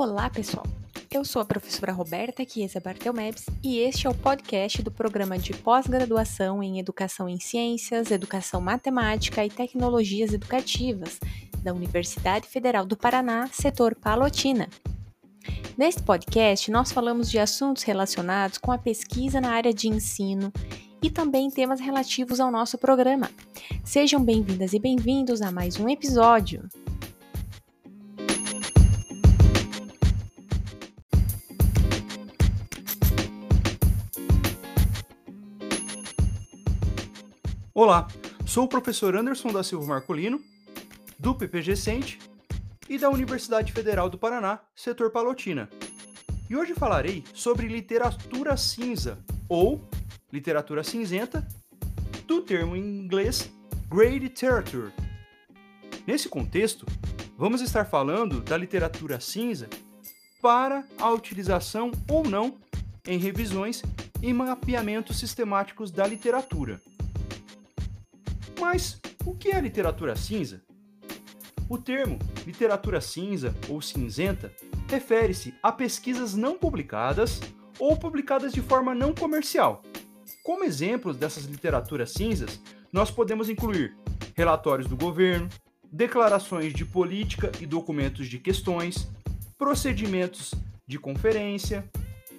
Olá, pessoal! Eu sou a professora Roberta Chiesa Bartelmebs e este é o podcast do programa de pós-graduação em Educação em Ciências, Educação Matemática e Tecnologias Educativas da Universidade Federal do Paraná, setor Palotina. Neste podcast, nós falamos de assuntos relacionados com a pesquisa na área de ensino e também temas relativos ao nosso programa. Sejam bem-vindas e bem-vindos a mais um episódio. Olá, sou o professor Anderson da Silva Marcolino, do PPG Cente e da Universidade Federal do Paraná, setor Palotina. E hoje falarei sobre literatura cinza, ou literatura cinzenta, do termo em inglês Grey Literature. Nesse contexto, vamos estar falando da literatura cinza para a utilização ou não em revisões e mapeamentos sistemáticos da literatura. Mas o que é literatura cinza? O termo literatura cinza ou cinzenta refere-se a pesquisas não publicadas ou publicadas de forma não comercial. Como exemplos dessas literaturas cinzas, nós podemos incluir relatórios do governo, declarações de política e documentos de questões, procedimentos de conferência,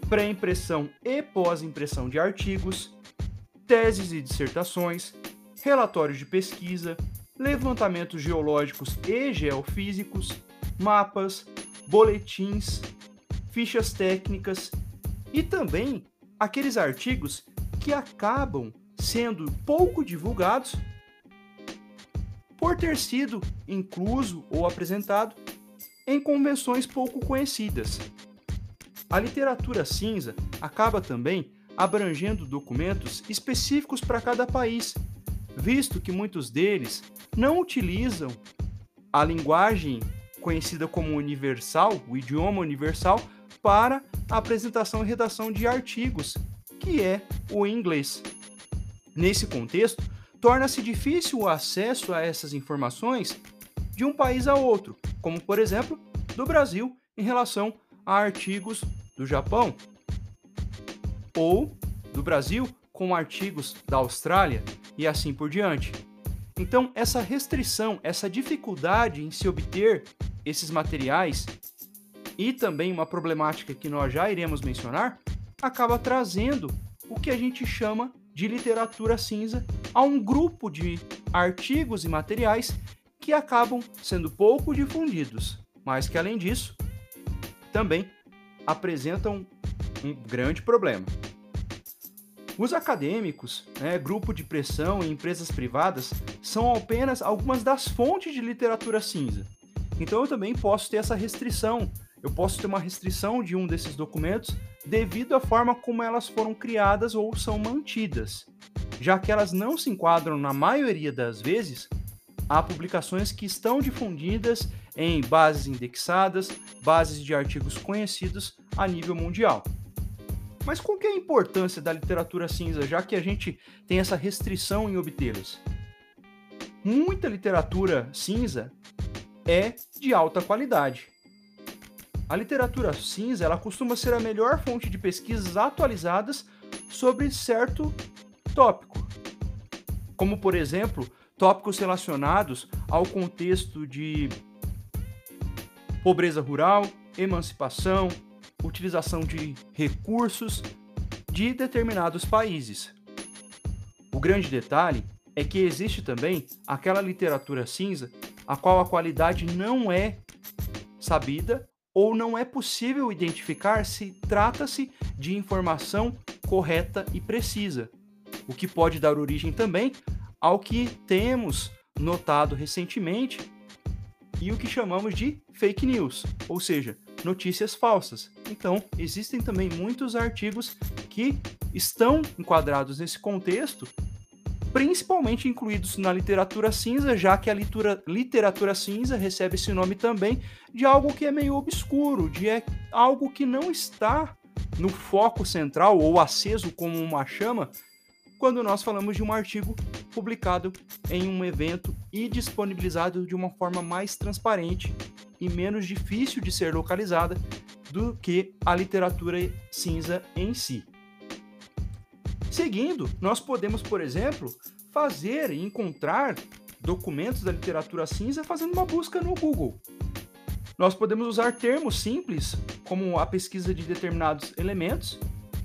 pré-impressão e pós-impressão de artigos, teses e dissertações, relatórios de pesquisa, levantamentos geológicos e geofísicos, mapas, boletins, fichas técnicas e também aqueles artigos que acabam sendo pouco divulgados por ter sido incluso ou apresentado em convenções pouco conhecidas. A literatura cinza acaba também abrangendo documentos específicos para cada país visto que muitos deles não utilizam a linguagem conhecida como universal, o idioma universal, para a apresentação e redação de artigos, que é o inglês. Nesse contexto, torna-se difícil o acesso a essas informações de um país a outro, como por exemplo do Brasil em relação a artigos do Japão, ou do Brasil com artigos da Austrália, e assim por diante. Então, essa restrição, essa dificuldade em se obter esses materiais e também uma problemática que nós já iremos mencionar, acaba trazendo o que a gente chama de literatura cinza a um grupo de artigos e materiais que acabam sendo pouco difundidos, mas que além disso também apresentam um grande problema. Os acadêmicos, né, grupo de pressão e empresas privadas são apenas algumas das fontes de literatura cinza. Então eu também posso ter essa restrição. Eu posso ter uma restrição de um desses documentos devido à forma como elas foram criadas ou são mantidas, já que elas não se enquadram, na maioria das vezes, a publicações que estão difundidas em bases indexadas, bases de artigos conhecidos a nível mundial. Mas qual que é a importância da literatura cinza, já que a gente tem essa restrição em obtê-las? Muita literatura cinza é de alta qualidade. A literatura cinza ela costuma ser a melhor fonte de pesquisas atualizadas sobre certo tópico, como por exemplo tópicos relacionados ao contexto de pobreza rural, emancipação, utilização de recursos de determinados países. O grande detalhe é que existe também aquela literatura cinza a qual a qualidade não é sabida ou não é possível identificar se trata-se de informação correta e precisa, o que pode dar origem também ao que temos notado recentemente e o que chamamos de fake news, ou seja, notícias falsas. Então, existem também muitos artigos que estão enquadrados nesse contexto, principalmente incluídos na literatura cinza, já que a literatura, literatura cinza recebe esse nome também de algo que é meio obscuro, de é algo que não está no foco central ou aceso como uma chama quando nós falamos de um artigo publicado em um evento e disponibilizado de uma forma mais transparente e menos difícil de ser localizada do que a literatura cinza em si. Seguindo, nós podemos, por exemplo, fazer e encontrar documentos da literatura cinza fazendo uma busca no Google. Nós podemos usar termos simples, como a pesquisa de determinados elementos,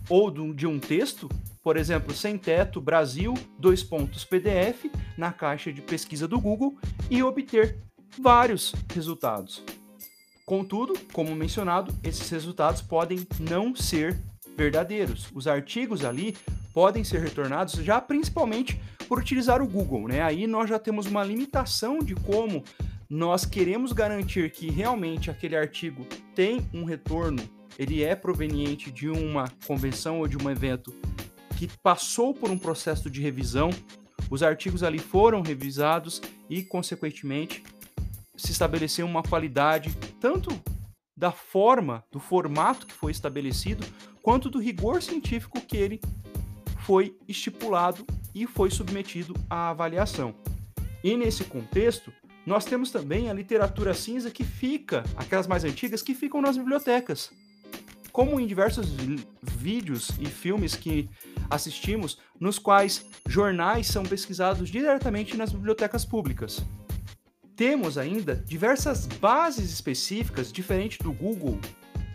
ou de um texto, por exemplo, sem teto Brasil, dois pontos PDF, na caixa de pesquisa do Google, e obter vários resultados. Contudo, como mencionado, esses resultados podem não ser verdadeiros. Os artigos ali podem ser retornados já principalmente por utilizar o Google, né? Aí nós já temos uma limitação de como nós queremos garantir que realmente aquele artigo tem um retorno, ele é proveniente de uma convenção ou de um evento que passou por um processo de revisão, os artigos ali foram revisados e, consequentemente, se estabeleceu uma qualidade tanto da forma, do formato que foi estabelecido, quanto do rigor científico que ele foi estipulado e foi submetido à avaliação. E nesse contexto, nós temos também a literatura cinza que fica, aquelas mais antigas, que ficam nas bibliotecas. Como em diversos vídeos e filmes que assistimos, nos quais jornais são pesquisados diretamente nas bibliotecas públicas. Temos ainda diversas bases específicas, diferente do Google,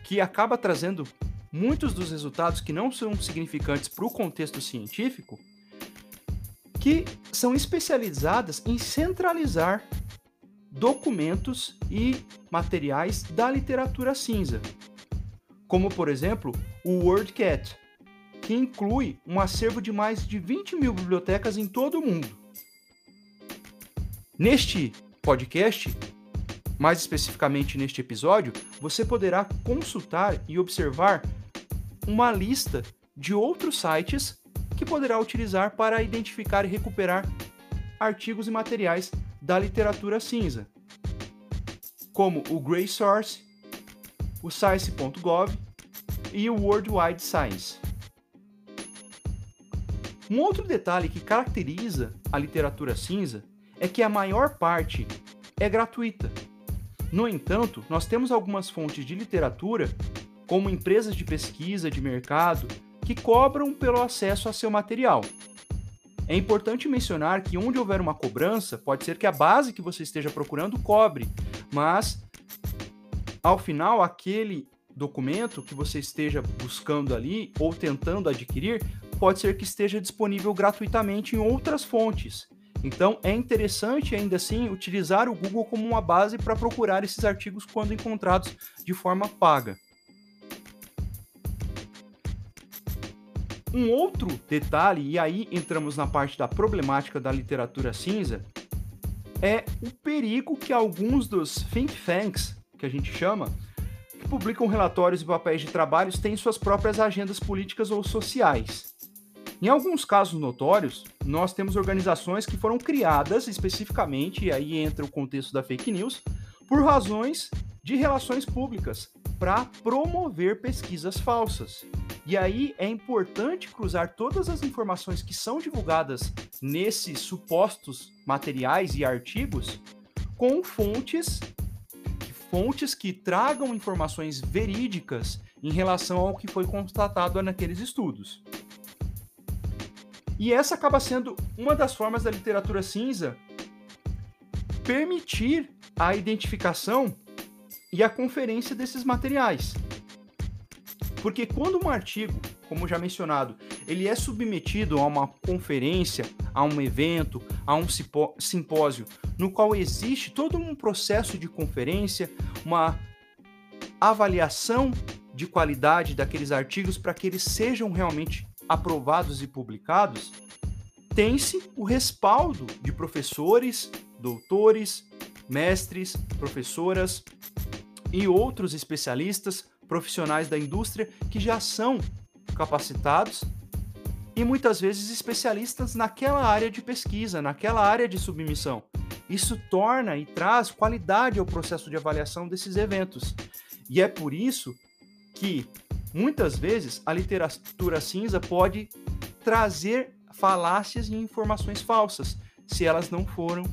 que acaba trazendo muitos dos resultados que não são significantes para o contexto científico, que são especializadas em centralizar documentos e materiais da literatura cinza, como por exemplo o WordCat, que inclui um acervo de mais de 20 mil bibliotecas em todo o mundo. Neste podcast, mais especificamente neste episódio, você poderá consultar e observar uma lista de outros sites que poderá utilizar para identificar e recuperar artigos e materiais da literatura cinza, como o Grey Source, o Science.gov e o World Wide Science. Um outro detalhe que caracteriza a literatura cinza é que a maior parte é gratuita. No entanto, nós temos algumas fontes de literatura, como empresas de pesquisa de mercado, que cobram pelo acesso a seu material. É importante mencionar que onde houver uma cobrança, pode ser que a base que você esteja procurando cobre, mas ao final aquele documento que você esteja buscando ali ou tentando adquirir pode ser que esteja disponível gratuitamente em outras fontes. Então é interessante ainda assim utilizar o Google como uma base para procurar esses artigos quando encontrados de forma paga. Um outro detalhe, e aí entramos na parte da problemática da literatura cinza, é o perigo que alguns dos think tanks, que a gente chama, que publicam relatórios e papéis de trabalhos, têm suas próprias agendas políticas ou sociais. Em alguns casos notórios, nós temos organizações que foram criadas especificamente, e aí entra o contexto da fake news, por razões de relações públicas, para promover pesquisas falsas. E aí é importante cruzar todas as informações que são divulgadas nesses supostos materiais e artigos com fontes fontes que tragam informações verídicas em relação ao que foi constatado naqueles estudos. E essa acaba sendo uma das formas da literatura cinza permitir a identificação e a conferência desses materiais. Porque quando um artigo, como já mencionado, ele é submetido a uma conferência, a um evento, a um simpósio, no qual existe todo um processo de conferência, uma avaliação de qualidade daqueles artigos para que eles sejam realmente aprovados e publicados, tem-se o respaldo de professores, doutores, mestres, professoras e outros especialistas, profissionais da indústria que já são capacitados e muitas vezes especialistas naquela área de pesquisa, naquela área de submissão. Isso torna e traz qualidade ao processo de avaliação desses eventos. E é por isso que muitas vezes a literatura cinza pode trazer falácias e informações falsas, se elas não foram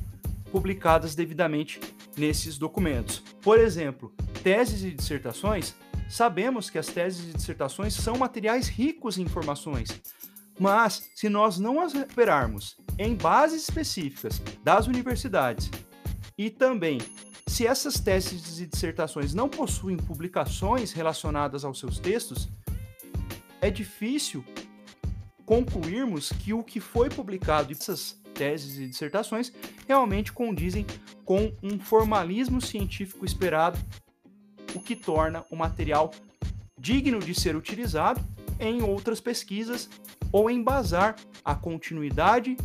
publicadas devidamente nesses documentos. Por exemplo, teses e dissertações, sabemos que as teses e dissertações são materiais ricos em informações, mas se nós não as recuperarmos em bases específicas das universidades e também se essas teses e dissertações não possuem publicações relacionadas aos seus textos, é difícil concluirmos que o que foi publicado essas teses e dissertações realmente condizem com um formalismo científico esperado, o que torna o material digno de ser utilizado em outras pesquisas ou embasar a continuidade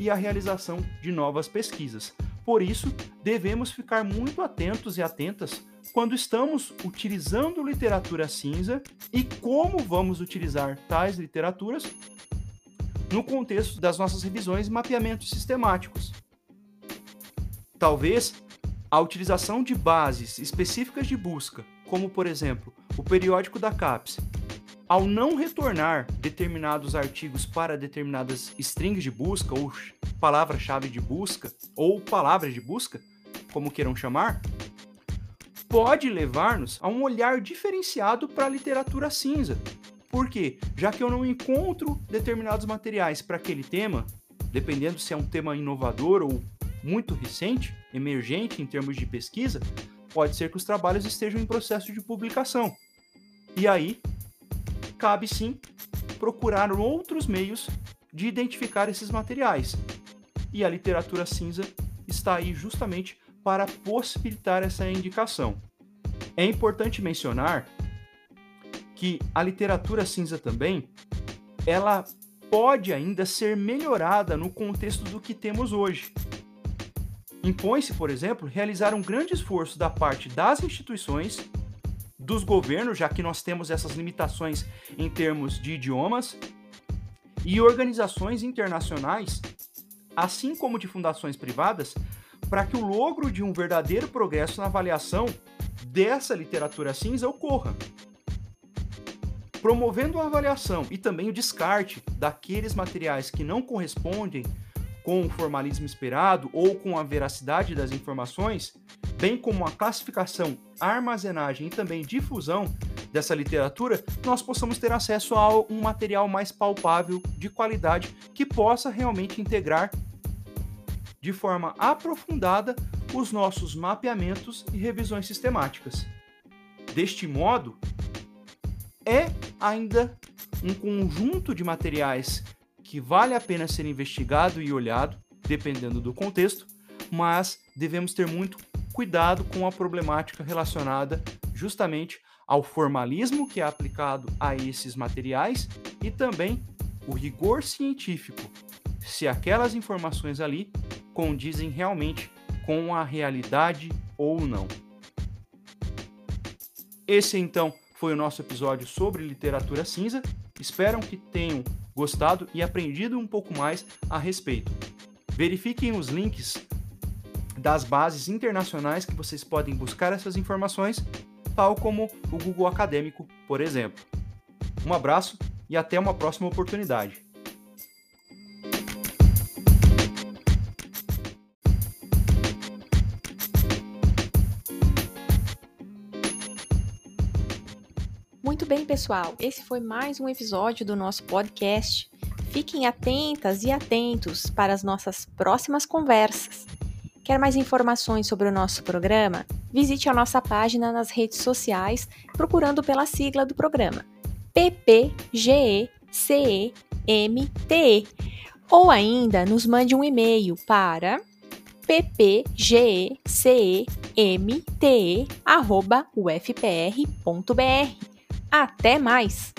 e a realização de novas pesquisas. Por isso, devemos ficar muito atentos e atentas quando estamos utilizando literatura cinza e como vamos utilizar tais literaturas no contexto das nossas revisões e mapeamentos sistemáticos. Talvez a utilização de bases específicas de busca, como por exemplo o periódico da CAPES, ao não retornar determinados artigos para determinadas strings de busca ou palavra-chave de busca ou palavras de busca, como queiram chamar, pode levar-nos a um olhar diferenciado para a literatura cinza. Por quê? Já que eu não encontro determinados materiais para aquele tema, dependendo se é um tema inovador ou muito recente, emergente em termos de pesquisa, pode ser que os trabalhos estejam em processo de publicação. E aí, cabe sim procurar outros meios de identificar esses materiais. E a literatura cinza está aí justamente para possibilitar essa indicação. É importante mencionar que a literatura cinza também ela pode ainda ser melhorada no contexto do que temos hoje. Impõe-se, por exemplo, realizar um grande esforço da parte das instituições dos governos, já que nós temos essas limitações em termos de idiomas, e organizações internacionais, assim como de fundações privadas, para que o logro de um verdadeiro progresso na avaliação dessa literatura cinza ocorra. Promovendo a avaliação e também o descarte daqueles materiais que não correspondem com o formalismo esperado ou com a veracidade das informações, bem como a classificação, armazenagem e também difusão dessa literatura, nós possamos ter acesso a um material mais palpável, de qualidade, que possa realmente integrar de forma aprofundada os nossos mapeamentos e revisões sistemáticas. Deste modo, é ainda um conjunto de materiais que vale a pena ser investigado e olhado, dependendo do contexto, mas devemos ter muito cuidado com a problemática relacionada justamente ao formalismo que é aplicado a esses materiais e também o rigor científico, se aquelas informações ali condizem realmente com a realidade ou não. Esse então foi o nosso episódio sobre literatura cinza. Espero que tenham gostado e aprendido um pouco mais a respeito. Verifiquem os links das bases internacionais que vocês podem buscar essas informações, tal como o Google Acadêmico, por exemplo. Um abraço e até uma próxima oportunidade. Bem, pessoal. Esse foi mais um episódio do nosso podcast. Fiquem atentas e atentos para as nossas próximas conversas. Quer mais informações sobre o nosso programa? Visite a nossa página nas redes sociais procurando pela sigla do programa PPGECEMTE ou ainda nos mande um e-mail para ppgecemte@ufpr.br. Até mais!